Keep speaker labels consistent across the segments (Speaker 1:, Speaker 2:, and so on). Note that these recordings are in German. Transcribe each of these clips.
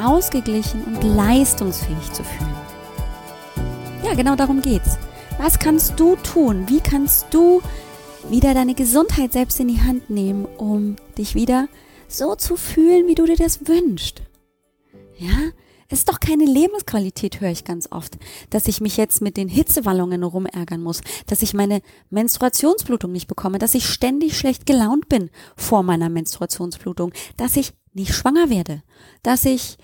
Speaker 1: ausgeglichen und leistungsfähig zu fühlen. Ja, genau darum geht's. Was kannst du tun? Wie kannst du wieder deine Gesundheit selbst in die Hand nehmen, um dich wieder so zu fühlen, wie du dir das wünschst? Ja, es ist doch keine Lebensqualität, höre ich ganz oft, dass ich mich jetzt mit den Hitzewallungen rumärgern muss, dass ich meine Menstruationsblutung nicht bekomme, dass ich ständig schlecht gelaunt bin vor meiner Menstruationsblutung, dass ich nicht schwanger werde, dass ich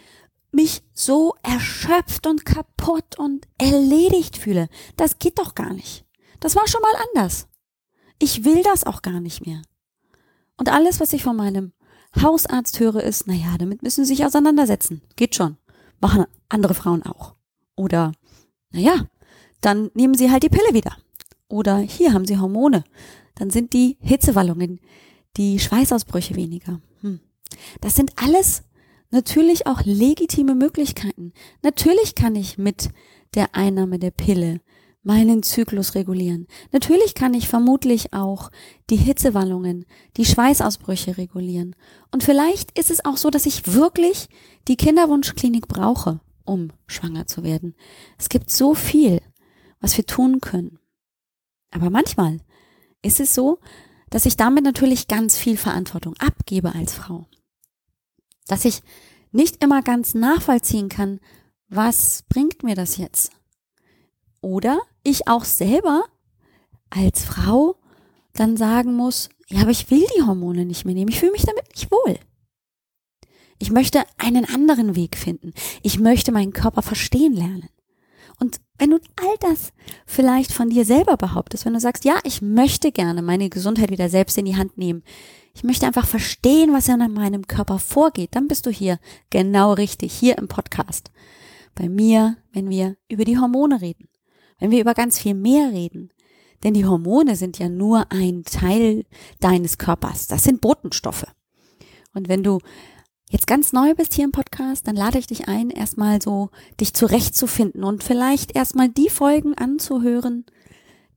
Speaker 1: mich so erschöpft und kaputt und erledigt fühle. Das geht doch gar nicht. Das war schon mal anders. Ich will das auch gar nicht mehr. Und alles, was ich von meinem Hausarzt höre, ist, na ja, damit müssen Sie sich auseinandersetzen. Geht schon. Machen andere Frauen auch. Oder, na ja, dann nehmen Sie halt die Pille wieder. Oder hier haben Sie Hormone. Dann sind die Hitzewallungen, die Schweißausbrüche weniger. Das sind alles natürlich auch legitime Möglichkeiten. Natürlich kann ich mit der Einnahme der Pille meinen Zyklus regulieren. Natürlich kann ich vermutlich auch die Hitzewallungen, die Schweißausbrüche regulieren. Und vielleicht ist es auch so, dass ich wirklich die Kinderwunschklinik brauche, um schwanger zu werden. Es gibt so viel, was wir tun können. Aber manchmal ist es so, dass ich damit natürlich ganz viel Verantwortung abgebe als Frau dass ich nicht immer ganz nachvollziehen kann, was bringt mir das jetzt? Oder ich auch selber als Frau dann sagen muss, ja, aber ich will die Hormone nicht mehr nehmen, ich fühle mich damit nicht wohl. Ich möchte einen anderen Weg finden. Ich möchte meinen Körper verstehen lernen. Und wenn du all das vielleicht von dir selber behauptest, wenn du sagst, ja, ich möchte gerne meine Gesundheit wieder selbst in die Hand nehmen, ich möchte einfach verstehen, was in meinem Körper vorgeht, dann bist du hier genau richtig, hier im Podcast. Bei mir, wenn wir über die Hormone reden, wenn wir über ganz viel mehr reden. Denn die Hormone sind ja nur ein Teil deines Körpers. Das sind Botenstoffe. Und wenn du jetzt ganz neu bist hier im Podcast, dann lade ich dich ein, erstmal so dich zurechtzufinden und vielleicht erstmal die Folgen anzuhören,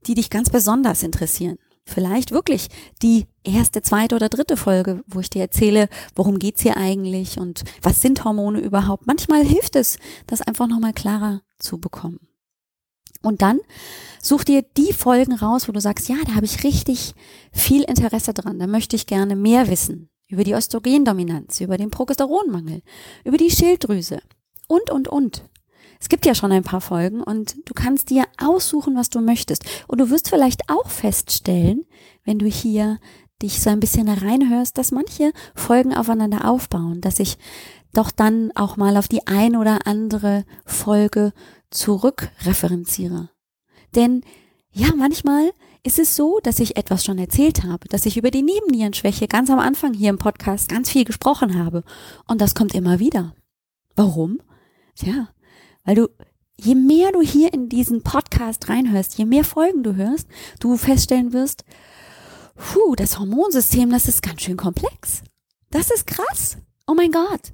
Speaker 1: die dich ganz besonders interessieren vielleicht wirklich die erste, zweite oder dritte Folge, wo ich dir erzähle, worum geht's hier eigentlich und was sind Hormone überhaupt. Manchmal hilft es, das einfach nochmal klarer zu bekommen. Und dann such dir die Folgen raus, wo du sagst, ja, da habe ich richtig viel Interesse dran, da möchte ich gerne mehr wissen über die Östrogendominanz, über den Progesteronmangel, über die Schilddrüse und, und, und. Es gibt ja schon ein paar Folgen und du kannst dir aussuchen, was du möchtest. Und du wirst vielleicht auch feststellen, wenn du hier dich so ein bisschen reinhörst, dass manche Folgen aufeinander aufbauen, dass ich doch dann auch mal auf die ein oder andere Folge zurückreferenziere. Denn ja, manchmal ist es so, dass ich etwas schon erzählt habe, dass ich über die Nebennierenschwäche ganz am Anfang hier im Podcast ganz viel gesprochen habe. Und das kommt immer wieder. Warum? Tja, weil du, je mehr du hier in diesen Podcast reinhörst, je mehr Folgen du hörst, du feststellen wirst, puh, das Hormonsystem, das ist ganz schön komplex. Das ist krass. Oh mein Gott.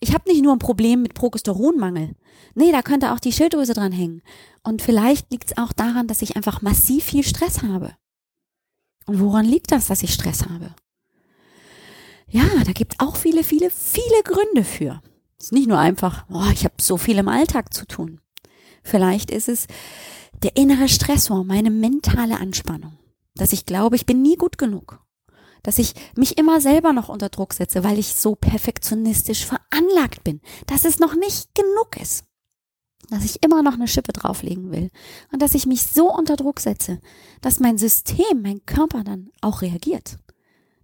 Speaker 1: Ich habe nicht nur ein Problem mit Progesteronmangel. Nee, da könnte auch die Schilddrüse dran hängen. Und vielleicht liegt es auch daran, dass ich einfach massiv viel Stress habe. Und woran liegt das, dass ich Stress habe? Ja, da gibt auch viele, viele, viele Gründe für. Es ist nicht nur einfach, oh, ich habe so viel im Alltag zu tun. Vielleicht ist es der innere Stressor, meine mentale Anspannung, dass ich glaube, ich bin nie gut genug, dass ich mich immer selber noch unter Druck setze, weil ich so perfektionistisch veranlagt bin, dass es noch nicht genug ist, dass ich immer noch eine Schippe drauflegen will und dass ich mich so unter Druck setze, dass mein System, mein Körper dann auch reagiert.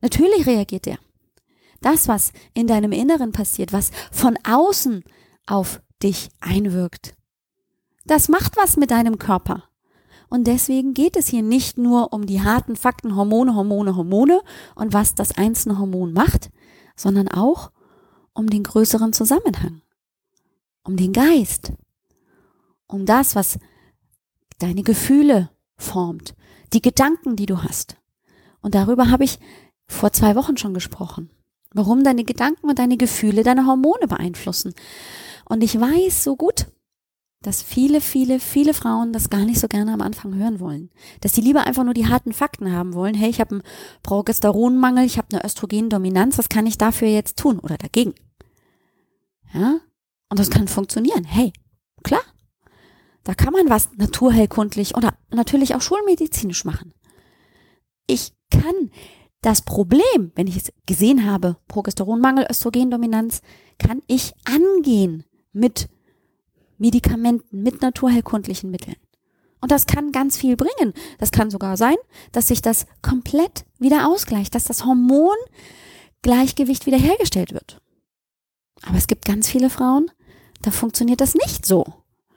Speaker 1: Natürlich reagiert er. Das, was in deinem Inneren passiert, was von außen auf dich einwirkt, das macht was mit deinem Körper. Und deswegen geht es hier nicht nur um die harten Fakten Hormone, Hormone, Hormone und was das einzelne Hormon macht, sondern auch um den größeren Zusammenhang. um den Geist, um das, was deine Gefühle formt, die Gedanken, die du hast. Und darüber habe ich vor zwei Wochen schon gesprochen. Warum deine Gedanken und deine Gefühle deine Hormone beeinflussen. Und ich weiß so gut, dass viele, viele, viele Frauen das gar nicht so gerne am Anfang hören wollen. Dass sie lieber einfach nur die harten Fakten haben wollen. Hey, ich habe einen Progesteronmangel, ich habe eine Östrogendominanz, was kann ich dafür jetzt tun oder dagegen? Ja? Und das kann funktionieren. Hey, klar. Da kann man was naturheilkundlich oder natürlich auch schulmedizinisch machen. Ich kann das Problem, wenn ich es gesehen habe, Progesteronmangel, Östrogendominanz, kann ich angehen mit Medikamenten, mit naturheilkundlichen Mitteln. Und das kann ganz viel bringen. Das kann sogar sein, dass sich das komplett wieder ausgleicht, dass das Hormongleichgewicht wiederhergestellt wird. Aber es gibt ganz viele Frauen, da funktioniert das nicht so,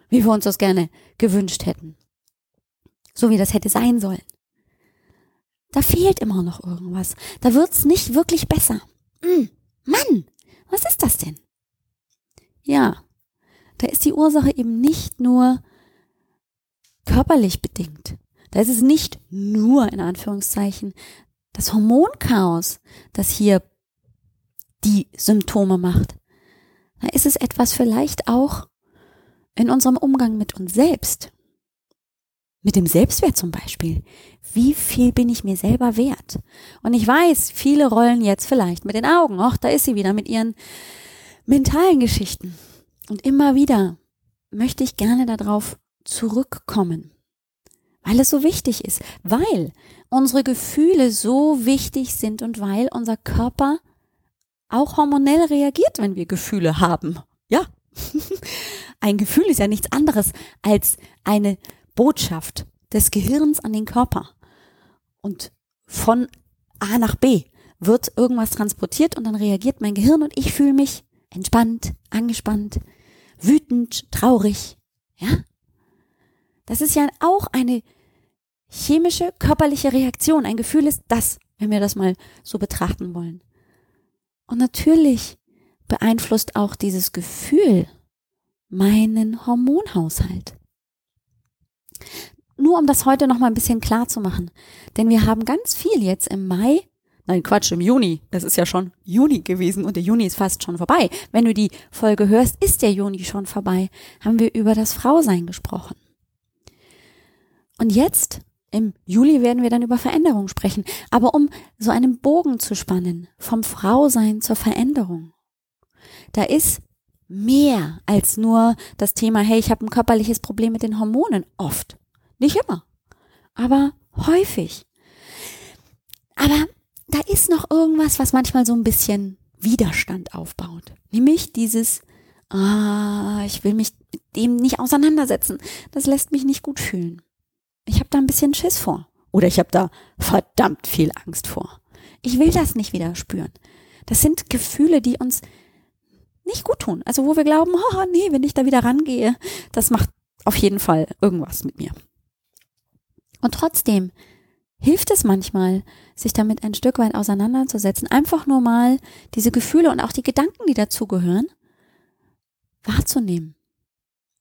Speaker 1: wie wir uns das gerne gewünscht hätten. So wie das hätte sein sollen. Da fehlt immer noch irgendwas. Da wird's nicht wirklich besser. Hm, Mann, was ist das denn? Ja, da ist die Ursache eben nicht nur körperlich bedingt. Da ist es nicht nur in Anführungszeichen das Hormonchaos, das hier die Symptome macht. Da ist es etwas vielleicht auch in unserem Umgang mit uns selbst. Mit dem Selbstwert zum Beispiel. Wie viel bin ich mir selber wert? Und ich weiß, viele rollen jetzt vielleicht mit den Augen. Och, da ist sie wieder mit ihren mentalen Geschichten. Und immer wieder möchte ich gerne darauf zurückkommen, weil es so wichtig ist, weil unsere Gefühle so wichtig sind und weil unser Körper auch hormonell reagiert, wenn wir Gefühle haben. Ja, ein Gefühl ist ja nichts anderes als eine Botschaft des Gehirns an den Körper. Und von A nach B wird irgendwas transportiert und dann reagiert mein Gehirn und ich fühle mich entspannt, angespannt, wütend, traurig. Ja? Das ist ja auch eine chemische, körperliche Reaktion. Ein Gefühl ist das, wenn wir das mal so betrachten wollen. Und natürlich beeinflusst auch dieses Gefühl meinen Hormonhaushalt. Nur um das heute noch mal ein bisschen klar zu machen. Denn wir haben ganz viel jetzt im Mai Nein, Quatsch, im Juni. Es ist ja schon Juni gewesen und der Juni ist fast schon vorbei. Wenn du die Folge hörst, ist der Juni schon vorbei. Haben wir über das Frausein gesprochen. Und jetzt, im Juli, werden wir dann über Veränderung sprechen. Aber um so einen Bogen zu spannen, vom Frausein zur Veränderung, da ist mehr als nur das Thema, hey, ich habe ein körperliches Problem mit den Hormonen. Oft. Nicht immer. Aber häufig. Aber da ist noch irgendwas, was manchmal so ein bisschen Widerstand aufbaut. Nämlich dieses, ah, ich will mich mit dem nicht auseinandersetzen. Das lässt mich nicht gut fühlen. Ich habe da ein bisschen Schiss vor. Oder ich habe da verdammt viel Angst vor. Ich will das nicht wieder spüren. Das sind Gefühle, die uns nicht gut tun. Also wo wir glauben, oh nee, wenn ich da wieder rangehe, das macht auf jeden Fall irgendwas mit mir. Und trotzdem hilft es manchmal, sich damit ein Stück weit auseinanderzusetzen, einfach nur mal diese Gefühle und auch die Gedanken, die dazugehören, wahrzunehmen.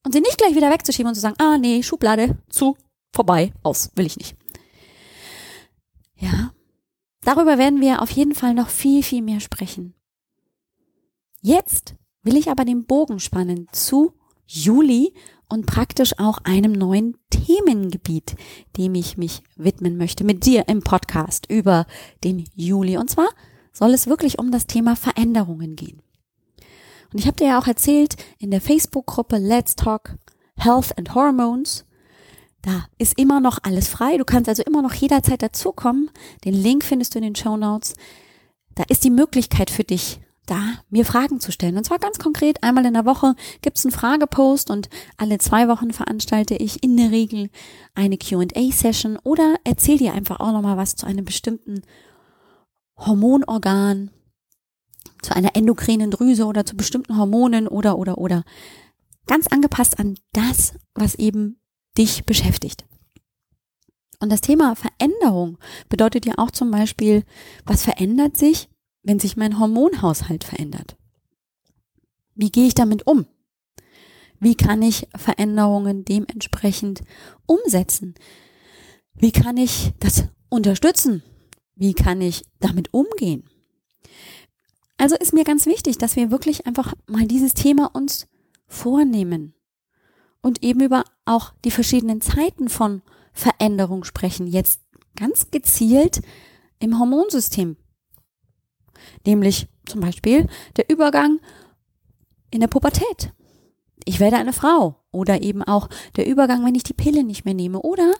Speaker 1: Und sie nicht gleich wieder wegzuschieben und zu sagen, ah nee, Schublade, zu, vorbei, aus, will ich nicht. Ja, darüber werden wir auf jeden Fall noch viel, viel mehr sprechen. Jetzt will ich aber den Bogen spannen zu Juli und praktisch auch einem neuen Themengebiet, dem ich mich widmen möchte mit dir im Podcast über den Juli. Und zwar soll es wirklich um das Thema Veränderungen gehen. Und ich habe dir ja auch erzählt in der Facebook-Gruppe Let's Talk Health and Hormones. Da ist immer noch alles frei. Du kannst also immer noch jederzeit dazukommen. Den Link findest du in den Show Notes. Da ist die Möglichkeit für dich, da mir Fragen zu stellen. Und zwar ganz konkret, einmal in der Woche gibt's einen Fragepost und alle zwei Wochen veranstalte ich in der Regel eine QA-Session oder erzähl dir einfach auch nochmal was zu einem bestimmten Hormonorgan, zu einer endokrinen Drüse oder zu bestimmten Hormonen oder oder oder. Ganz angepasst an das, was eben dich beschäftigt. Und das Thema Veränderung bedeutet ja auch zum Beispiel, was verändert sich, wenn sich mein Hormonhaushalt verändert? Wie gehe ich damit um? Wie kann ich Veränderungen dementsprechend umsetzen? Wie kann ich das unterstützen? Wie kann ich damit umgehen? Also ist mir ganz wichtig, dass wir wirklich einfach mal dieses Thema uns vornehmen und eben über auch die verschiedenen Zeiten von Veränderung sprechen. Jetzt ganz gezielt im Hormonsystem. Nämlich zum Beispiel der Übergang in der Pubertät. Ich werde eine Frau. Oder eben auch der Übergang, wenn ich die Pille nicht mehr nehme. Oder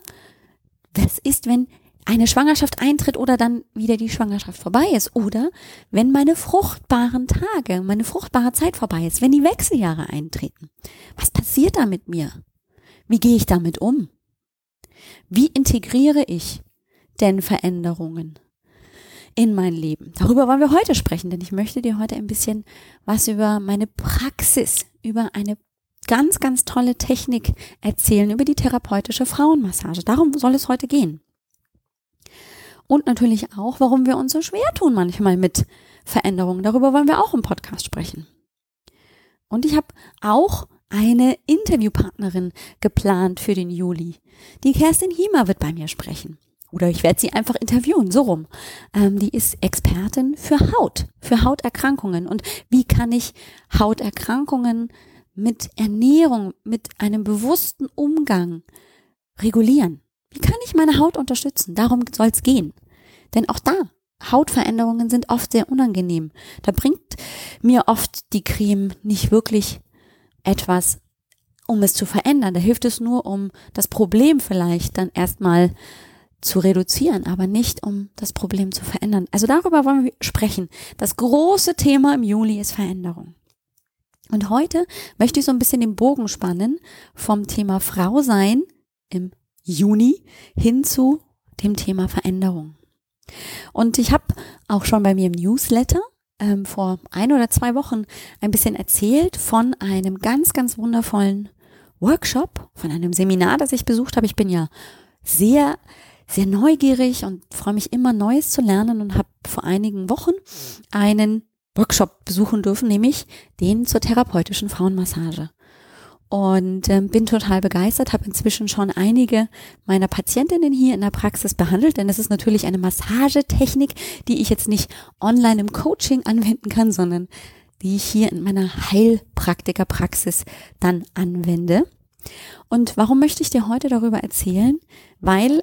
Speaker 1: was ist, wenn eine Schwangerschaft eintritt oder dann wieder die Schwangerschaft vorbei ist. Oder wenn meine fruchtbaren Tage, meine fruchtbare Zeit vorbei ist, wenn die Wechseljahre eintreten. Was passiert da mit mir? Wie gehe ich damit um? Wie integriere ich denn Veränderungen in mein Leben? Darüber wollen wir heute sprechen, denn ich möchte dir heute ein bisschen was über meine Praxis, über eine ganz, ganz tolle Technik erzählen, über die therapeutische Frauenmassage. Darum soll es heute gehen. Und natürlich auch, warum wir uns so schwer tun manchmal mit Veränderungen. Darüber wollen wir auch im Podcast sprechen. Und ich habe auch eine Interviewpartnerin geplant für den Juli. Die Kerstin Hiemer wird bei mir sprechen. Oder ich werde sie einfach interviewen, so rum. Ähm, die ist Expertin für Haut, für Hauterkrankungen. Und wie kann ich Hauterkrankungen mit Ernährung, mit einem bewussten Umgang regulieren? Wie kann ich meine Haut unterstützen? Darum soll es gehen. Denn auch da, Hautveränderungen sind oft sehr unangenehm. Da bringt mir oft die Creme nicht wirklich etwas, um es zu verändern. Da hilft es nur, um das Problem vielleicht dann erstmal zu reduzieren, aber nicht um das Problem zu verändern. Also darüber wollen wir sprechen. Das große Thema im Juli ist Veränderung. Und heute möchte ich so ein bisschen den Bogen spannen vom Thema Frau sein im Juni hin zu dem Thema Veränderung. Und ich habe auch schon bei mir im Newsletter ähm, vor ein oder zwei Wochen ein bisschen erzählt von einem ganz, ganz wundervollen Workshop, von einem Seminar, das ich besucht habe. Ich bin ja sehr, sehr neugierig und freue mich immer Neues zu lernen und habe vor einigen Wochen einen Workshop besuchen dürfen, nämlich den zur therapeutischen Frauenmassage und ähm, bin total begeistert, habe inzwischen schon einige meiner Patientinnen hier in der Praxis behandelt, denn es ist natürlich eine Massagetechnik, die ich jetzt nicht online im Coaching anwenden kann, sondern die ich hier in meiner Heilpraktikerpraxis dann anwende. Und warum möchte ich dir heute darüber erzählen? Weil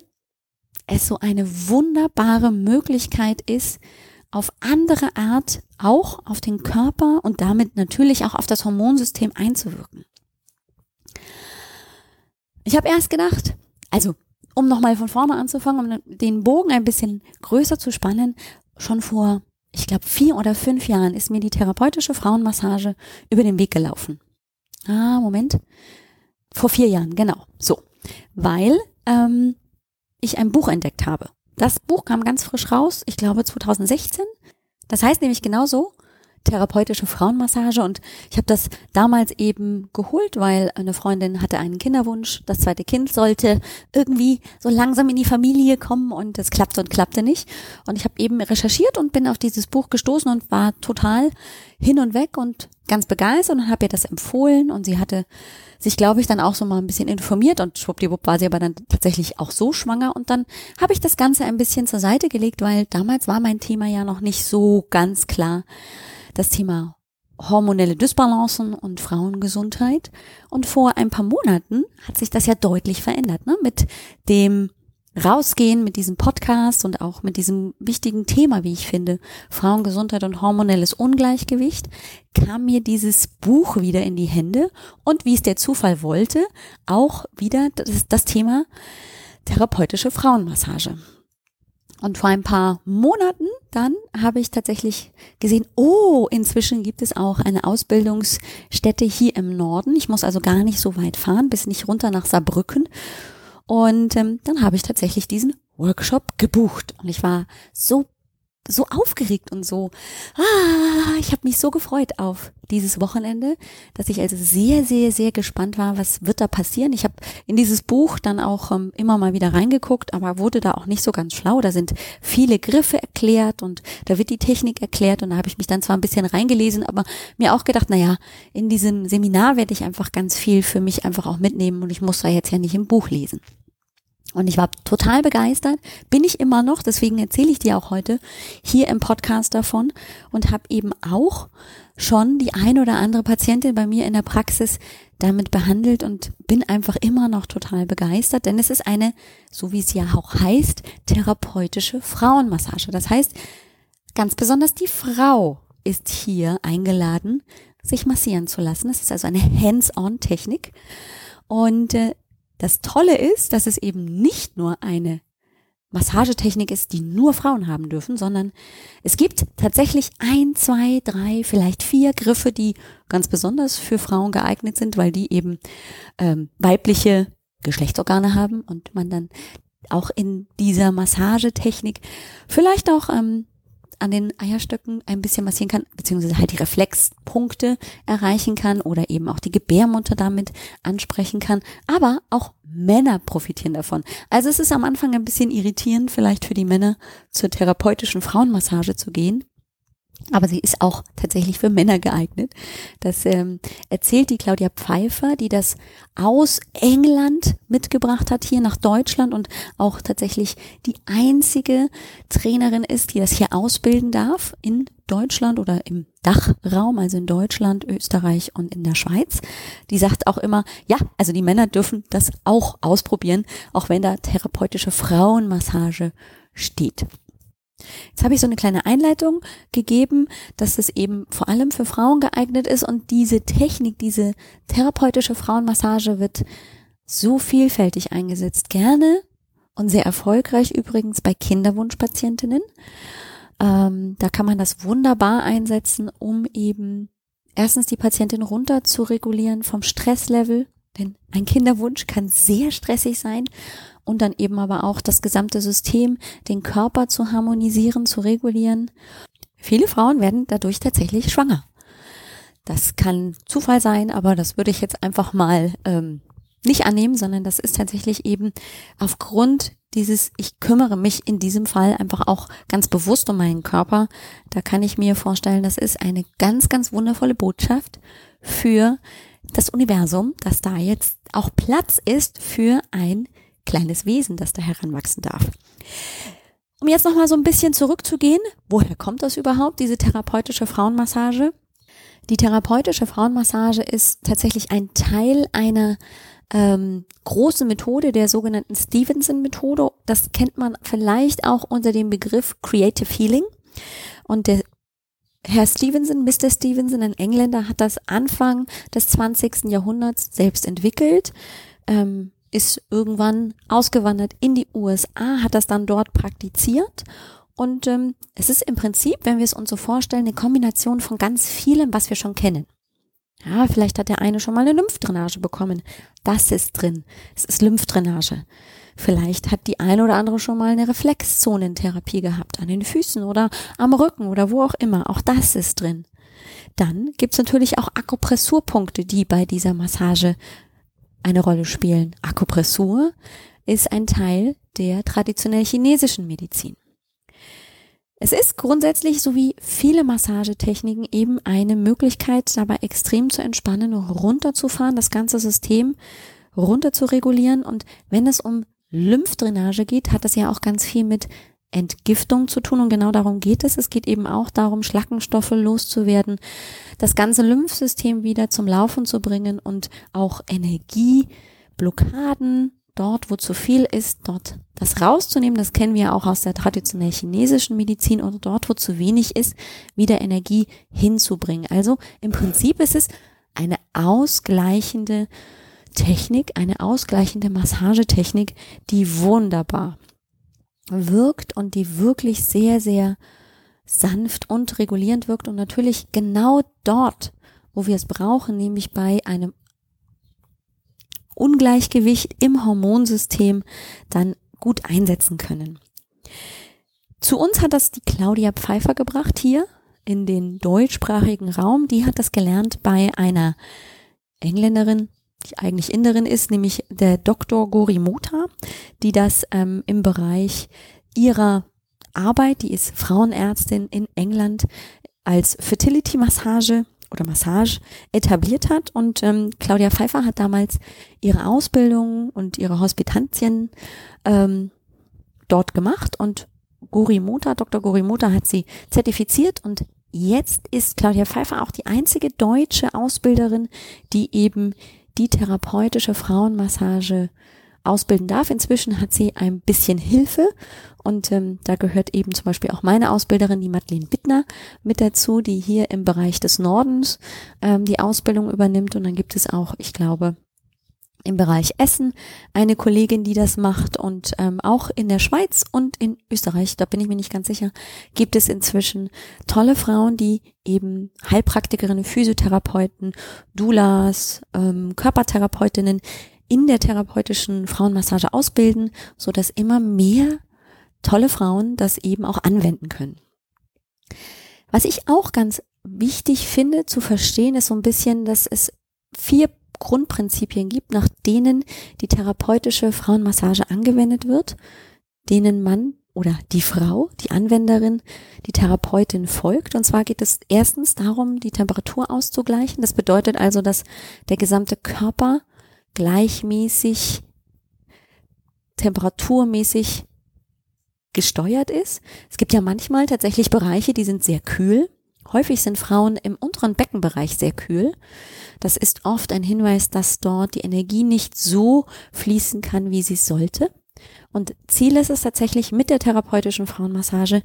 Speaker 1: es so eine wunderbare Möglichkeit ist, auf andere Art auch auf den Körper und damit natürlich auch auf das Hormonsystem einzuwirken. Ich habe erst gedacht, also um nochmal von vorne anzufangen, um den Bogen ein bisschen größer zu spannen, schon vor, ich glaube, vier oder fünf Jahren ist mir die therapeutische Frauenmassage über den Weg gelaufen. Ah, Moment. Vor vier Jahren, genau. So. Weil ähm, ich ein Buch entdeckt habe. Das Buch kam ganz frisch raus, ich glaube 2016. Das heißt nämlich genauso, therapeutische Frauenmassage und ich habe das damals eben geholt, weil eine Freundin hatte einen Kinderwunsch. Das zweite Kind sollte irgendwie so langsam in die Familie kommen und es klappte und klappte nicht. Und ich habe eben recherchiert und bin auf dieses Buch gestoßen und war total hin und weg und ganz begeistert und habe ihr das empfohlen und sie hatte sich, glaube ich, dann auch so mal ein bisschen informiert und schwuppdiwupp war sie aber dann tatsächlich auch so schwanger und dann habe ich das Ganze ein bisschen zur Seite gelegt, weil damals war mein Thema ja noch nicht so ganz klar das Thema hormonelle Dysbalancen und Frauengesundheit. Und vor ein paar Monaten hat sich das ja deutlich verändert, ne? Mit dem Rausgehen, mit diesem Podcast und auch mit diesem wichtigen Thema, wie ich finde, Frauengesundheit und hormonelles Ungleichgewicht, kam mir dieses Buch wieder in die Hände und wie es der Zufall wollte, auch wieder das, das Thema therapeutische Frauenmassage. Und vor ein paar Monaten dann habe ich tatsächlich gesehen, oh, inzwischen gibt es auch eine Ausbildungsstätte hier im Norden. Ich muss also gar nicht so weit fahren, bis nicht runter nach Saarbrücken. Und ähm, dann habe ich tatsächlich diesen Workshop gebucht. Und ich war so so aufgeregt und so. Ah, ich habe mich so gefreut auf dieses Wochenende, dass ich also sehr, sehr, sehr gespannt war, was wird da passieren. Ich habe in dieses Buch dann auch ähm, immer mal wieder reingeguckt, aber wurde da auch nicht so ganz schlau. Da sind viele Griffe erklärt und da wird die Technik erklärt und da habe ich mich dann zwar ein bisschen reingelesen, aber mir auch gedacht, na ja, in diesem Seminar werde ich einfach ganz viel für mich einfach auch mitnehmen und ich muss da jetzt ja nicht im Buch lesen. Und ich war total begeistert, bin ich immer noch, deswegen erzähle ich dir auch heute hier im Podcast davon und habe eben auch schon die eine oder andere Patientin bei mir in der Praxis damit behandelt und bin einfach immer noch total begeistert, denn es ist eine, so wie es ja auch heißt, therapeutische Frauenmassage. Das heißt, ganz besonders die Frau ist hier eingeladen, sich massieren zu lassen. Es ist also eine Hands-on-Technik. Und äh, das Tolle ist, dass es eben nicht nur eine Massagetechnik ist, die nur Frauen haben dürfen, sondern es gibt tatsächlich ein, zwei, drei, vielleicht vier Griffe, die ganz besonders für Frauen geeignet sind, weil die eben ähm, weibliche Geschlechtsorgane haben und man dann auch in dieser Massagetechnik vielleicht auch ähm, an den Eierstöcken ein bisschen massieren kann, beziehungsweise halt die Reflexpunkte erreichen kann oder eben auch die Gebärmutter damit ansprechen kann. Aber auch Männer profitieren davon. Also es ist am Anfang ein bisschen irritierend, vielleicht für die Männer zur therapeutischen Frauenmassage zu gehen. Aber sie ist auch tatsächlich für Männer geeignet. Das ähm, erzählt die Claudia Pfeiffer, die das aus England mitgebracht hat hier nach Deutschland und auch tatsächlich die einzige Trainerin ist, die das hier ausbilden darf in Deutschland oder im Dachraum, also in Deutschland, Österreich und in der Schweiz. Die sagt auch immer, ja, also die Männer dürfen das auch ausprobieren, auch wenn da therapeutische Frauenmassage steht. Jetzt habe ich so eine kleine Einleitung gegeben, dass es eben vor allem für Frauen geeignet ist und diese Technik, diese therapeutische Frauenmassage wird so vielfältig eingesetzt. Gerne und sehr erfolgreich übrigens bei Kinderwunschpatientinnen. Ähm, da kann man das wunderbar einsetzen, um eben erstens die Patientin runter zu regulieren vom Stresslevel, denn ein Kinderwunsch kann sehr stressig sein und dann eben aber auch das gesamte System, den Körper zu harmonisieren, zu regulieren. Viele Frauen werden dadurch tatsächlich schwanger. Das kann Zufall sein, aber das würde ich jetzt einfach mal ähm, nicht annehmen, sondern das ist tatsächlich eben aufgrund dieses, ich kümmere mich in diesem Fall einfach auch ganz bewusst um meinen Körper. Da kann ich mir vorstellen, das ist eine ganz, ganz wundervolle Botschaft für das Universum, dass da jetzt auch Platz ist für ein kleines Wesen, das da heranwachsen darf. Um jetzt nochmal so ein bisschen zurückzugehen, woher kommt das überhaupt, diese therapeutische Frauenmassage? Die therapeutische Frauenmassage ist tatsächlich ein Teil einer ähm, großen Methode, der sogenannten Stevenson-Methode. Das kennt man vielleicht auch unter dem Begriff Creative Healing. Und der Herr Stevenson, Mr. Stevenson, ein Engländer, hat das Anfang des 20. Jahrhunderts selbst entwickelt. Ähm, ist irgendwann ausgewandert in die USA, hat das dann dort praktiziert. Und ähm, es ist im Prinzip, wenn wir es uns so vorstellen, eine Kombination von ganz vielem, was wir schon kennen. Ja, vielleicht hat der eine schon mal eine Lymphdrainage bekommen. Das ist drin. Es ist Lymphdrainage. Vielleicht hat die eine oder andere schon mal eine Reflexzonentherapie gehabt, an den Füßen oder am Rücken oder wo auch immer. Auch das ist drin. Dann gibt's natürlich auch Akupressurpunkte, die bei dieser Massage eine Rolle spielen. Akupressur ist ein Teil der traditionell chinesischen Medizin. Es ist grundsätzlich so wie viele Massagetechniken eben eine Möglichkeit, dabei extrem zu entspannen, runterzufahren, das ganze System runter zu regulieren. Und wenn es um Lymphdrainage geht, hat das ja auch ganz viel mit Entgiftung zu tun und genau darum geht es. Es geht eben auch darum, Schlackenstoffe loszuwerden, das ganze Lymphsystem wieder zum Laufen zu bringen und auch Energieblockaden dort, wo zu viel ist, dort das rauszunehmen. Das kennen wir auch aus der traditionell chinesischen Medizin oder dort, wo zu wenig ist, wieder Energie hinzubringen. Also im Prinzip ist es eine ausgleichende Technik, eine ausgleichende Massagetechnik, die wunderbar wirkt und die wirklich sehr, sehr sanft und regulierend wirkt und natürlich genau dort, wo wir es brauchen, nämlich bei einem Ungleichgewicht im Hormonsystem dann gut einsetzen können. Zu uns hat das die Claudia Pfeiffer gebracht hier in den deutschsprachigen Raum. Die hat das gelernt bei einer Engländerin, die eigentlich Inderin ist, nämlich der Dr. Gori Mota, die das ähm, im Bereich ihrer Arbeit, die ist Frauenärztin in England, als Fertility-Massage oder Massage etabliert hat. Und ähm, Claudia Pfeiffer hat damals ihre Ausbildung und ihre Hospitantien ähm, dort gemacht und Gorimota, Dr. Gorimota hat sie zertifiziert und jetzt ist Claudia Pfeiffer auch die einzige deutsche Ausbilderin, die eben die therapeutische Frauenmassage ausbilden darf. Inzwischen hat sie ein bisschen Hilfe und ähm, da gehört eben zum Beispiel auch meine Ausbilderin, die Madeleine Bittner, mit dazu, die hier im Bereich des Nordens ähm, die Ausbildung übernimmt. Und dann gibt es auch, ich glaube, im Bereich Essen eine Kollegin, die das macht und ähm, auch in der Schweiz und in Österreich, da bin ich mir nicht ganz sicher, gibt es inzwischen tolle Frauen, die eben Heilpraktikerinnen, Physiotherapeuten, Doulas, ähm, Körpertherapeutinnen in der therapeutischen Frauenmassage ausbilden, so dass immer mehr tolle Frauen das eben auch anwenden können. Was ich auch ganz wichtig finde zu verstehen, ist so ein bisschen, dass es vier Grundprinzipien gibt, nach denen die therapeutische Frauenmassage angewendet wird, denen man oder die Frau, die Anwenderin, die Therapeutin folgt. Und zwar geht es erstens darum, die Temperatur auszugleichen. Das bedeutet also, dass der gesamte Körper gleichmäßig, temperaturmäßig gesteuert ist. Es gibt ja manchmal tatsächlich Bereiche, die sind sehr kühl. Häufig sind Frauen im unteren Beckenbereich sehr kühl. Das ist oft ein Hinweis, dass dort die Energie nicht so fließen kann, wie sie sollte. Und Ziel ist es tatsächlich mit der therapeutischen Frauenmassage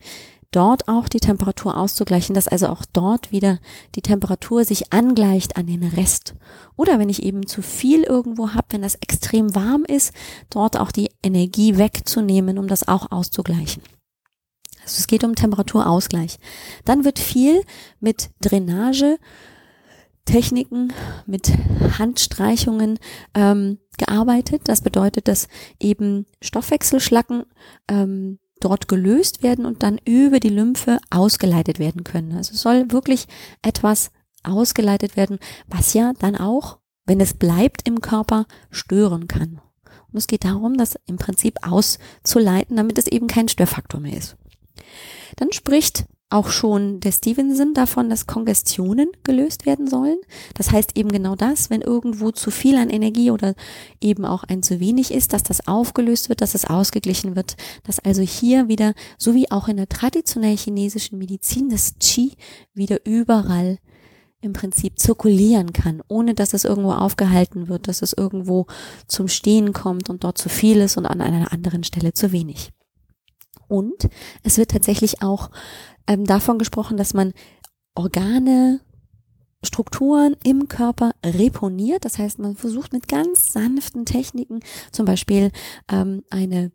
Speaker 1: dort auch die Temperatur auszugleichen, dass also auch dort wieder die Temperatur sich angleicht an den Rest. Oder wenn ich eben zu viel irgendwo habe, wenn das extrem warm ist, dort auch die Energie wegzunehmen, um das auch auszugleichen. Also es geht um Temperaturausgleich. Dann wird viel mit Drainage, Techniken, mit Handstreichungen ähm, gearbeitet. Das bedeutet, dass eben Stoffwechselschlacken ähm, dort gelöst werden und dann über die Lymphe ausgeleitet werden können. Also es soll wirklich etwas ausgeleitet werden, was ja dann auch, wenn es bleibt im Körper, stören kann. Und es geht darum, das im Prinzip auszuleiten, damit es eben kein Störfaktor mehr ist. Dann spricht auch schon der Stevenson davon, dass Kongestionen gelöst werden sollen. Das heißt eben genau das, wenn irgendwo zu viel an Energie oder eben auch ein zu wenig ist, dass das aufgelöst wird, dass es ausgeglichen wird, dass also hier wieder, so wie auch in der traditionell chinesischen Medizin, das Qi wieder überall im Prinzip zirkulieren kann, ohne dass es irgendwo aufgehalten wird, dass es irgendwo zum Stehen kommt und dort zu viel ist und an einer anderen Stelle zu wenig. Und es wird tatsächlich auch ähm, davon gesprochen, dass man Organe, Strukturen im Körper reponiert. Das heißt, man versucht mit ganz sanften Techniken, zum Beispiel ähm, eine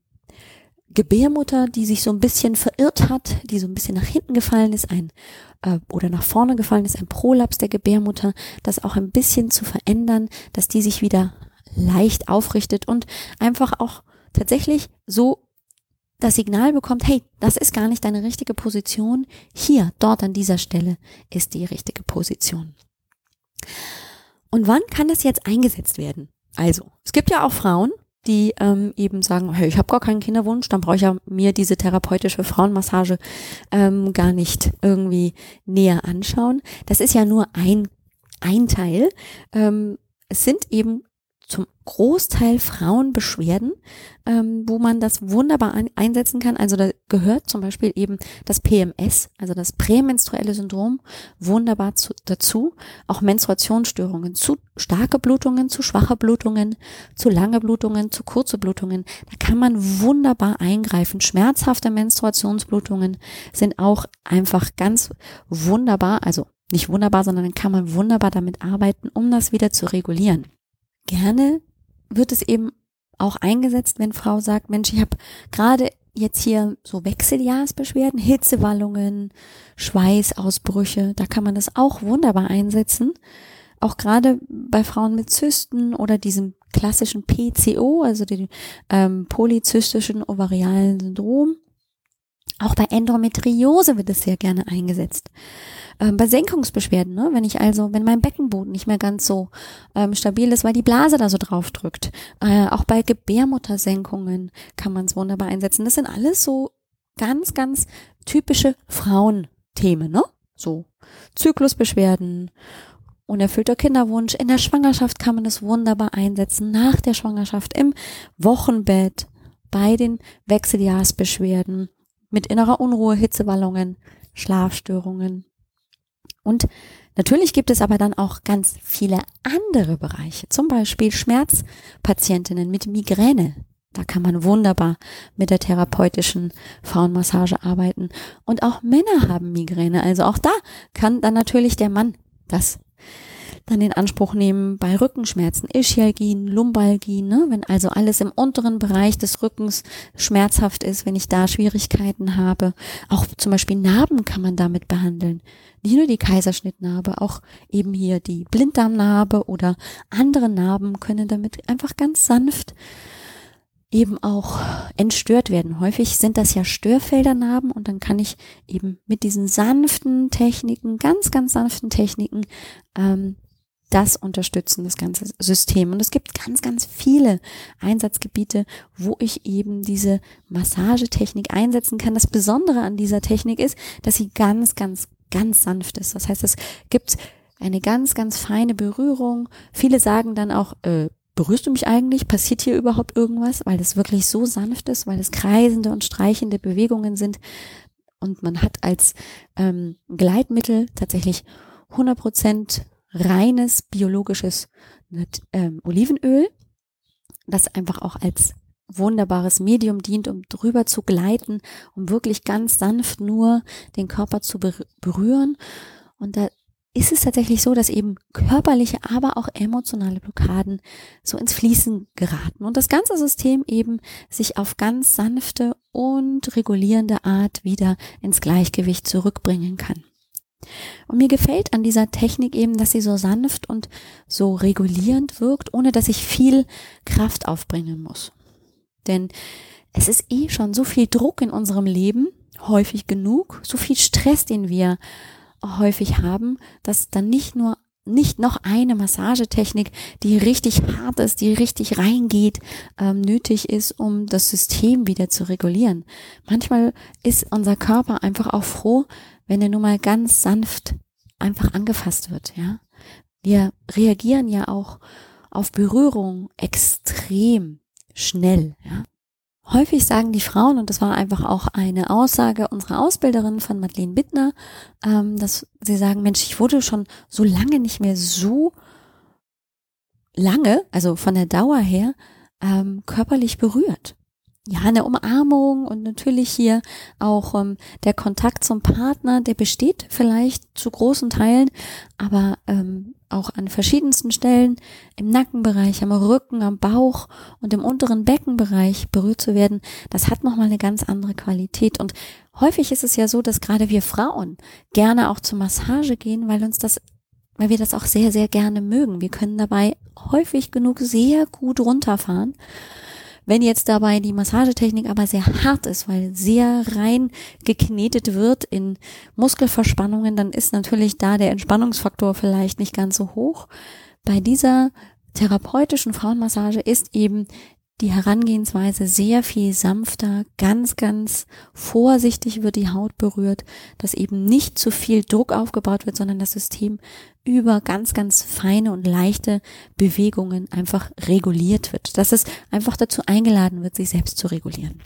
Speaker 1: Gebärmutter, die sich so ein bisschen verirrt hat, die so ein bisschen nach hinten gefallen ist, ein äh, oder nach vorne gefallen ist, ein Prolaps der Gebärmutter, das auch ein bisschen zu verändern, dass die sich wieder leicht aufrichtet und einfach auch tatsächlich so das Signal bekommt, hey, das ist gar nicht deine richtige Position. Hier, dort an dieser Stelle ist die richtige Position. Und wann kann das jetzt eingesetzt werden? Also, es gibt ja auch Frauen, die ähm, eben sagen, hey, ich habe gar keinen Kinderwunsch, dann brauche ich ja mir diese therapeutische Frauenmassage ähm, gar nicht irgendwie näher anschauen. Das ist ja nur ein, ein Teil. Ähm, es sind eben zum Großteil Frauenbeschwerden, ähm, wo man das wunderbar ein einsetzen kann. Also da gehört zum Beispiel eben das PMS, also das prämenstruelle Syndrom, wunderbar zu, dazu. Auch Menstruationsstörungen, zu starke Blutungen, zu schwache Blutungen, zu lange Blutungen, zu kurze Blutungen. Da kann man wunderbar eingreifen. Schmerzhafte Menstruationsblutungen sind auch einfach ganz wunderbar, also nicht wunderbar, sondern dann kann man wunderbar damit arbeiten, um das wieder zu regulieren gerne wird es eben auch eingesetzt, wenn Frau sagt, Mensch, ich habe gerade jetzt hier so Wechseljahrsbeschwerden, Hitzewallungen, Schweißausbrüche, da kann man das auch wunderbar einsetzen. Auch gerade bei Frauen mit Zysten oder diesem klassischen PCO, also dem ähm, polyzystischen ovarialen Syndrom. Auch bei Endometriose wird es sehr gerne eingesetzt. Ähm, bei Senkungsbeschwerden, ne? wenn ich also, wenn mein Beckenboden nicht mehr ganz so ähm, stabil ist, weil die Blase da so drauf drückt. Äh, auch bei Gebärmuttersenkungen kann man es wunderbar einsetzen. Das sind alles so ganz, ganz typische Frauenthemen, ne? So Zyklusbeschwerden, unerfüllter Kinderwunsch. In der Schwangerschaft kann man es wunderbar einsetzen, nach der Schwangerschaft, im Wochenbett, bei den Wechseljahrsbeschwerden, mit innerer Unruhe, Hitzewallungen, Schlafstörungen. Und natürlich gibt es aber dann auch ganz viele andere Bereiche, zum Beispiel Schmerzpatientinnen mit Migräne. Da kann man wunderbar mit der therapeutischen Frauenmassage arbeiten. Und auch Männer haben Migräne. Also auch da kann dann natürlich der Mann das dann in Anspruch nehmen bei Rückenschmerzen, Ischialgien, Lumbalgien, ne? wenn also alles im unteren Bereich des Rückens schmerzhaft ist, wenn ich da Schwierigkeiten habe. Auch zum Beispiel Narben kann man damit behandeln. Nicht nur die Kaiserschnittnarbe, auch eben hier die Blinddarmnarbe oder andere Narben können damit einfach ganz sanft eben auch entstört werden. Häufig sind das ja Störfeldernarben und dann kann ich eben mit diesen sanften Techniken, ganz, ganz sanften Techniken, ähm, das unterstützen, das ganze System. Und es gibt ganz, ganz viele Einsatzgebiete, wo ich eben diese Massagetechnik einsetzen kann. Das Besondere an dieser Technik ist, dass sie ganz, ganz, ganz sanft ist. Das heißt, es gibt eine ganz, ganz feine Berührung. Viele sagen dann auch, äh, berührst du mich eigentlich? Passiert hier überhaupt irgendwas? Weil es wirklich so sanft ist, weil es kreisende und streichende Bewegungen sind. Und man hat als ähm, Gleitmittel tatsächlich 100 Prozent reines biologisches ähm, Olivenöl, das einfach auch als wunderbares Medium dient, um drüber zu gleiten, um wirklich ganz sanft nur den Körper zu berühren. Und da ist es tatsächlich so, dass eben körperliche, aber auch emotionale Blockaden so ins Fließen geraten und das ganze System eben sich auf ganz sanfte und regulierende Art wieder ins Gleichgewicht zurückbringen kann. Und mir gefällt an dieser Technik eben, dass sie so sanft und so regulierend wirkt, ohne dass ich viel Kraft aufbringen muss. Denn es ist eh schon so viel Druck in unserem Leben, häufig genug, so viel Stress, den wir häufig haben, dass dann nicht nur nicht noch eine Massagetechnik, die richtig hart ist, die richtig reingeht, ähm, nötig ist, um das System wieder zu regulieren. Manchmal ist unser Körper einfach auch froh, wenn er nun mal ganz sanft einfach angefasst wird, ja. Wir reagieren ja auch auf Berührung extrem schnell, ja. Häufig sagen die Frauen, und das war einfach auch eine Aussage unserer Ausbilderin von Madeleine Bittner, ähm, dass sie sagen, Mensch, ich wurde schon so lange nicht mehr so lange, also von der Dauer her, ähm, körperlich berührt. Ja, eine Umarmung und natürlich hier auch ähm, der Kontakt zum Partner, der besteht vielleicht zu großen Teilen, aber ähm, auch an verschiedensten Stellen im Nackenbereich, am Rücken, am Bauch und im unteren Beckenbereich berührt zu werden, das hat nochmal eine ganz andere Qualität. Und häufig ist es ja so, dass gerade wir Frauen gerne auch zur Massage gehen, weil uns das, weil wir das auch sehr, sehr gerne mögen. Wir können dabei häufig genug sehr gut runterfahren. Wenn jetzt dabei die Massagetechnik aber sehr hart ist, weil sehr rein geknetet wird in Muskelverspannungen, dann ist natürlich da der Entspannungsfaktor vielleicht nicht ganz so hoch. Bei dieser therapeutischen Frauenmassage ist eben die Herangehensweise sehr viel sanfter, ganz, ganz vorsichtig wird die Haut berührt, dass eben nicht zu viel Druck aufgebaut wird, sondern das System über ganz, ganz feine und leichte Bewegungen einfach reguliert wird, dass es einfach dazu eingeladen wird, sich selbst zu regulieren.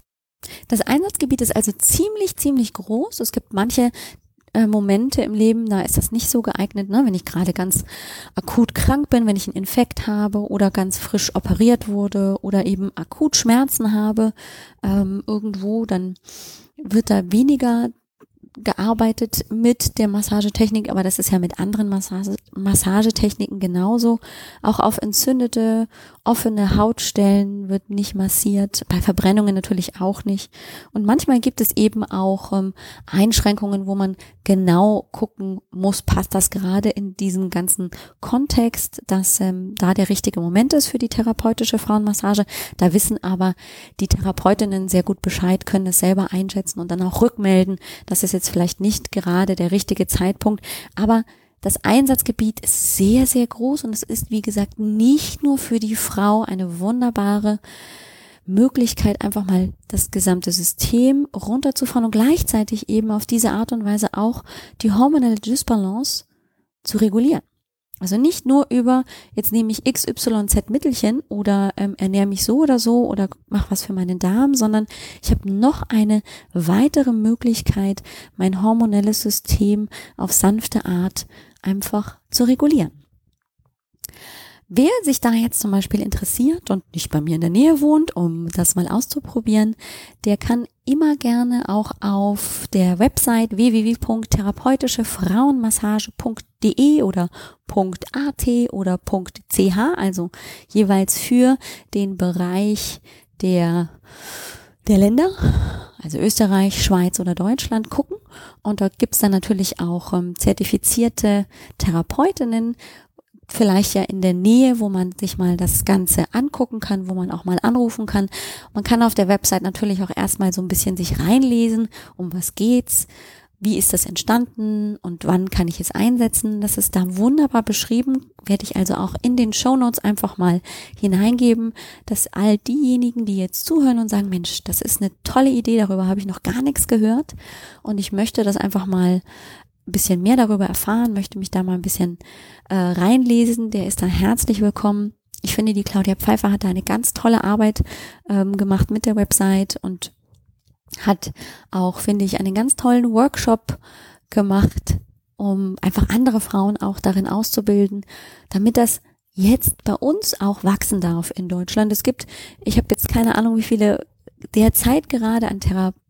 Speaker 1: Das Einsatzgebiet ist also ziemlich, ziemlich groß. Es gibt manche äh, Momente im Leben, da ist das nicht so geeignet, ne? wenn ich gerade ganz akut krank bin, wenn ich einen Infekt habe oder ganz frisch operiert wurde oder eben akut Schmerzen habe ähm, irgendwo, dann wird da weniger gearbeitet mit der Massagetechnik, aber das ist ja mit anderen Massage, Massagetechniken genauso. Auch auf entzündete, offene Hautstellen wird nicht massiert, bei Verbrennungen natürlich auch nicht. Und manchmal gibt es eben auch ähm, Einschränkungen, wo man genau gucken muss, passt das gerade in diesen ganzen Kontext, dass ähm, da der richtige Moment ist für die therapeutische Frauenmassage. Da wissen aber die Therapeutinnen sehr gut Bescheid, können es selber einschätzen und dann auch rückmelden. Das ist jetzt vielleicht nicht gerade der richtige Zeitpunkt, aber das Einsatzgebiet ist sehr, sehr groß und es ist, wie gesagt, nicht nur für die Frau eine wunderbare Möglichkeit, einfach mal das gesamte System runterzufahren und gleichzeitig eben auf diese Art und Weise auch die hormonelle Dysbalance zu regulieren. Also nicht nur über, jetzt nehme ich XYZ Mittelchen oder ähm, ernähre mich so oder so oder mach was für meinen Darm, sondern ich habe noch eine weitere Möglichkeit, mein hormonelles System auf sanfte Art einfach zu regulieren. Wer sich da jetzt zum Beispiel interessiert und nicht bei mir in der Nähe wohnt, um das mal auszuprobieren, der kann immer gerne auch auf der Website www.therapeutischefrauenmassage.de oder .at oder .ch, also jeweils für den Bereich der, der Länder, also Österreich, Schweiz oder Deutschland gucken. Und dort gibt's dann natürlich auch ähm, zertifizierte Therapeutinnen, vielleicht ja in der Nähe, wo man sich mal das Ganze angucken kann, wo man auch mal anrufen kann. Man kann auf der Website natürlich auch erstmal so ein bisschen sich reinlesen, um was geht's, wie ist das entstanden und wann kann ich es einsetzen. Das ist da wunderbar beschrieben, werde ich also auch in den Show Notes einfach mal hineingeben, dass all diejenigen, die jetzt zuhören und sagen, Mensch, das ist eine tolle Idee, darüber habe ich noch gar nichts gehört und ich möchte das einfach mal ein bisschen mehr darüber erfahren, möchte mich da mal ein bisschen äh, reinlesen, der ist dann herzlich willkommen. Ich finde, die Claudia Pfeiffer hat da eine ganz tolle Arbeit ähm, gemacht mit der Website und hat auch, finde ich, einen ganz tollen Workshop gemacht, um einfach andere Frauen auch darin auszubilden, damit das jetzt bei uns auch wachsen darf in Deutschland. Es gibt, ich habe jetzt keine Ahnung, wie viele derzeit gerade an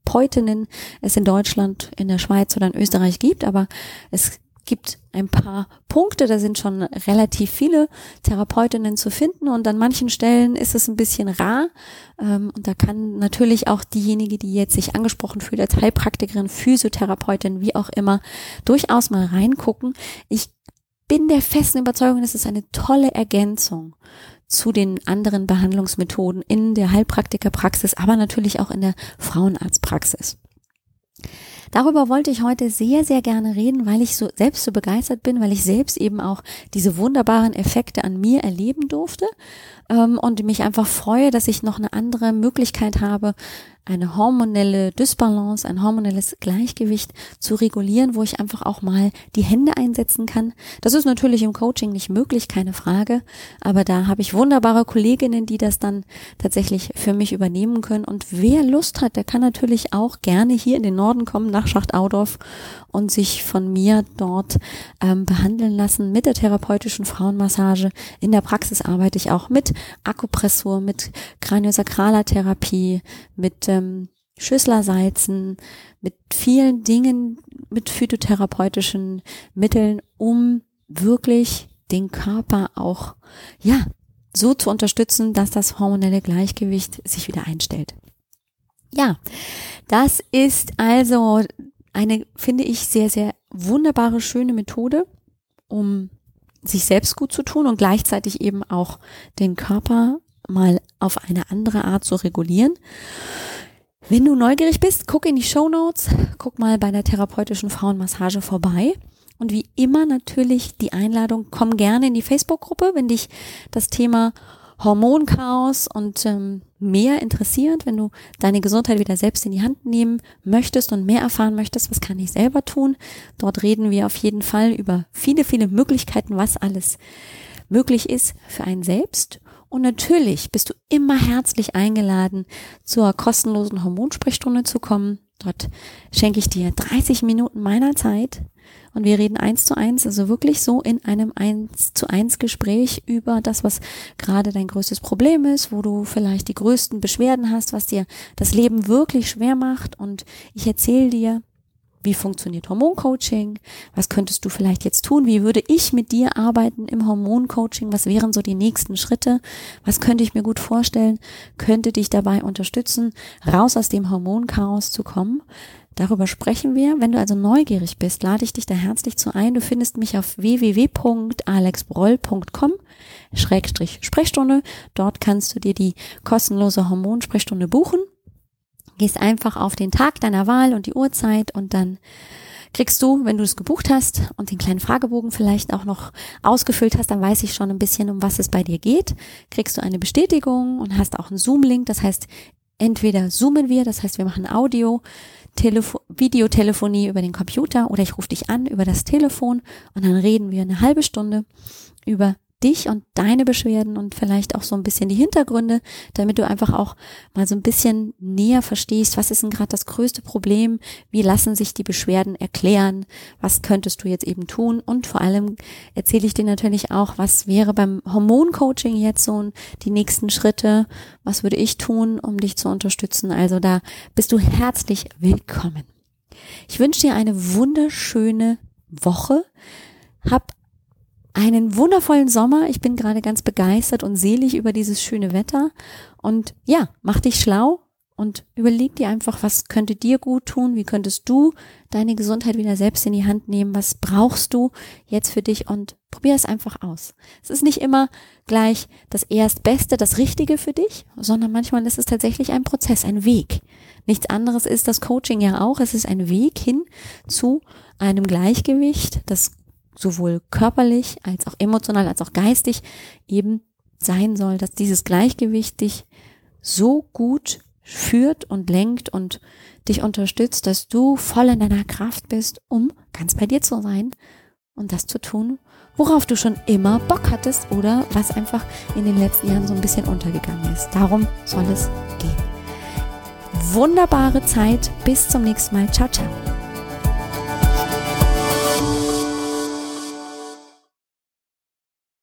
Speaker 1: Therapeutinnen es in Deutschland, in der Schweiz oder in Österreich gibt, aber es gibt ein paar Punkte, da sind schon relativ viele Therapeutinnen zu finden und an manchen Stellen ist es ein bisschen rar ähm, und da kann natürlich auch diejenige, die jetzt sich angesprochen fühlt als Heilpraktikerin, Physiotherapeutin, wie auch immer, durchaus mal reingucken. Ich bin der festen Überzeugung, es ist eine tolle Ergänzung zu den anderen Behandlungsmethoden in der Heilpraktikerpraxis, aber natürlich auch in der Frauenarztpraxis. Darüber wollte ich heute sehr, sehr gerne reden, weil ich so selbst so begeistert bin, weil ich selbst eben auch diese wunderbaren Effekte an mir erleben durfte ähm, und mich einfach freue, dass ich noch eine andere Möglichkeit habe, eine hormonelle Dysbalance, ein hormonelles Gleichgewicht zu regulieren, wo ich einfach auch mal die Hände einsetzen kann. Das ist natürlich im Coaching nicht möglich, keine Frage, aber da habe ich wunderbare Kolleginnen, die das dann tatsächlich für mich übernehmen können. Und wer Lust hat, der kann natürlich auch gerne hier in den Norden kommen, nach Schacht-Audorf und sich von mir dort ähm, behandeln lassen mit der therapeutischen Frauenmassage. In der Praxis arbeite ich auch mit Akupressur, mit Kraniosakraler Therapie, mit ähm, Schüsslersalzen, mit vielen Dingen, mit phytotherapeutischen Mitteln, um wirklich den Körper auch, ja, so zu unterstützen, dass das hormonelle Gleichgewicht sich wieder einstellt. Ja, das ist also eine, finde ich, sehr, sehr wunderbare, schöne Methode, um sich selbst gut zu tun und gleichzeitig eben auch den Körper mal auf eine andere Art zu regulieren. Wenn du neugierig bist, guck in die Show Notes, guck mal bei der therapeutischen Frauenmassage vorbei. Und wie immer natürlich die Einladung, komm gerne in die Facebook-Gruppe, wenn dich das Thema Hormonchaos und ähm, mehr interessiert, wenn du deine Gesundheit wieder selbst in die Hand nehmen möchtest und mehr erfahren möchtest, was kann ich selber tun. Dort reden wir auf jeden Fall über viele, viele Möglichkeiten, was alles möglich ist für einen selbst. Und natürlich bist du immer herzlich eingeladen, zur kostenlosen Hormonsprechstunde zu kommen. Dort schenke ich dir 30 Minuten meiner Zeit und wir reden eins zu eins, also wirklich so in einem eins zu eins Gespräch über das, was gerade dein größtes Problem ist, wo du vielleicht die größten Beschwerden hast, was dir das Leben wirklich schwer macht und ich erzähle dir wie funktioniert Hormoncoaching? Was könntest du vielleicht jetzt tun? Wie würde ich mit dir arbeiten im Hormoncoaching? Was wären so die nächsten Schritte? Was könnte ich mir gut vorstellen? Könnte dich dabei unterstützen, raus aus dem Hormonchaos zu kommen? Darüber sprechen wir. Wenn du also neugierig bist, lade ich dich da herzlich zu ein. Du findest mich auf www.alexbroll.com Schrägstrich Sprechstunde. Dort kannst du dir die kostenlose Hormonsprechstunde buchen. Gehst einfach auf den Tag deiner Wahl und die Uhrzeit und dann kriegst du, wenn du es gebucht hast und den kleinen Fragebogen vielleicht auch noch ausgefüllt hast, dann weiß ich schon ein bisschen, um was es bei dir geht. Kriegst du eine Bestätigung und hast auch einen Zoom-Link. Das heißt, entweder zoomen wir, das heißt, wir machen Audio, Telefo Videotelefonie über den Computer oder ich rufe dich an über das Telefon und dann reden wir eine halbe Stunde über dich und deine Beschwerden und vielleicht auch so ein bisschen die Hintergründe, damit du einfach auch mal so ein bisschen näher verstehst, was ist denn gerade das größte Problem, wie lassen sich die Beschwerden erklären, was könntest du jetzt eben tun und vor allem erzähle ich dir natürlich auch, was wäre beim Hormoncoaching jetzt so die nächsten Schritte, was würde ich tun, um dich zu unterstützen. Also da bist du herzlich willkommen. Ich wünsche dir eine wunderschöne Woche. Hab einen wundervollen Sommer. Ich bin gerade ganz begeistert und selig über dieses schöne Wetter. Und ja, mach dich schlau und überleg dir einfach, was könnte dir gut tun? Wie könntest du deine Gesundheit wieder selbst in die Hand nehmen? Was brauchst du jetzt für dich? Und probier es einfach aus. Es ist nicht immer gleich das Erstbeste, das Richtige für dich, sondern manchmal ist es tatsächlich ein Prozess, ein Weg. Nichts anderes ist das Coaching ja auch. Es ist ein Weg hin zu einem Gleichgewicht, das sowohl körperlich als auch emotional als auch geistig eben sein soll, dass dieses Gleichgewicht dich so gut führt und lenkt und dich unterstützt, dass du voll in deiner Kraft bist, um ganz bei dir zu sein und das zu tun, worauf du schon immer Bock hattest oder was einfach in den letzten Jahren so ein bisschen untergegangen ist. Darum soll es gehen. Wunderbare Zeit. Bis zum nächsten Mal. Ciao, ciao.